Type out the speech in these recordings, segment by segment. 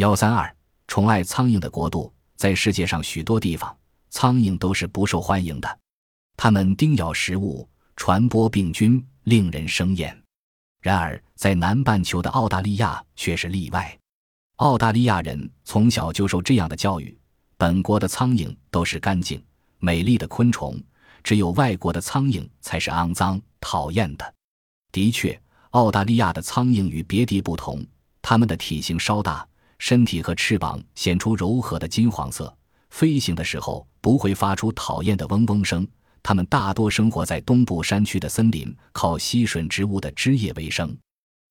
幺三二，宠爱苍蝇的国度，在世界上许多地方，苍蝇都是不受欢迎的。它们叮咬食物，传播病菌，令人生厌。然而，在南半球的澳大利亚却是例外。澳大利亚人从小就受这样的教育：本国的苍蝇都是干净、美丽的昆虫，只有外国的苍蝇才是肮脏、讨厌的。的确，澳大利亚的苍蝇与别地不同，它们的体型稍大。身体和翅膀显出柔和的金黄色，飞行的时候不会发出讨厌的嗡嗡声。它们大多生活在东部山区的森林，靠吸吮植物的枝叶为生。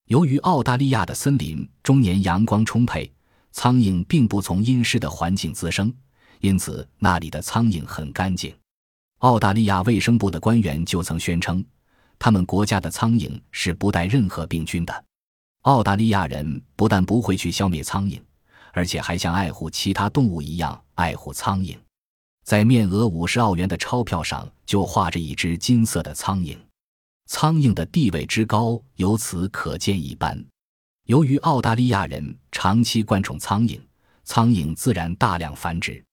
由于澳大利亚的森林终年阳光充沛，苍蝇并不从阴湿的环境滋生，因此那里的苍蝇很干净。澳大利亚卫生部的官员就曾宣称，他们国家的苍蝇是不带任何病菌的。澳大利亚人不但不会去消灭苍蝇，而且还像爱护其他动物一样爱护苍蝇。在面额五十澳元的钞票上就画着一只金色的苍蝇，苍蝇的地位之高由此可见一斑。由于澳大利亚人长期惯宠苍蝇，苍蝇自然大量繁殖。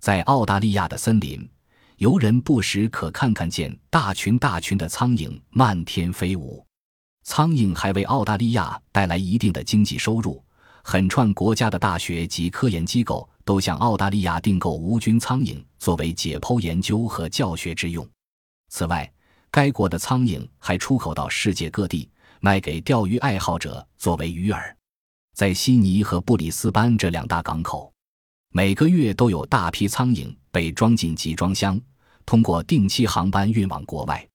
在澳大利亚的森林，游人不时可看看见大群大群的苍蝇漫天飞舞。苍蝇还为澳大利亚带来一定的经济收入，很串国家的大学及科研机构都向澳大利亚订购无菌苍蝇作为解剖研究和教学之用。此外，该国的苍蝇还出口到世界各地，卖给钓鱼爱好者作为鱼饵。在悉尼和布里斯班这两大港口，每个月都有大批苍蝇被装进集装箱，通过定期航班运往国外。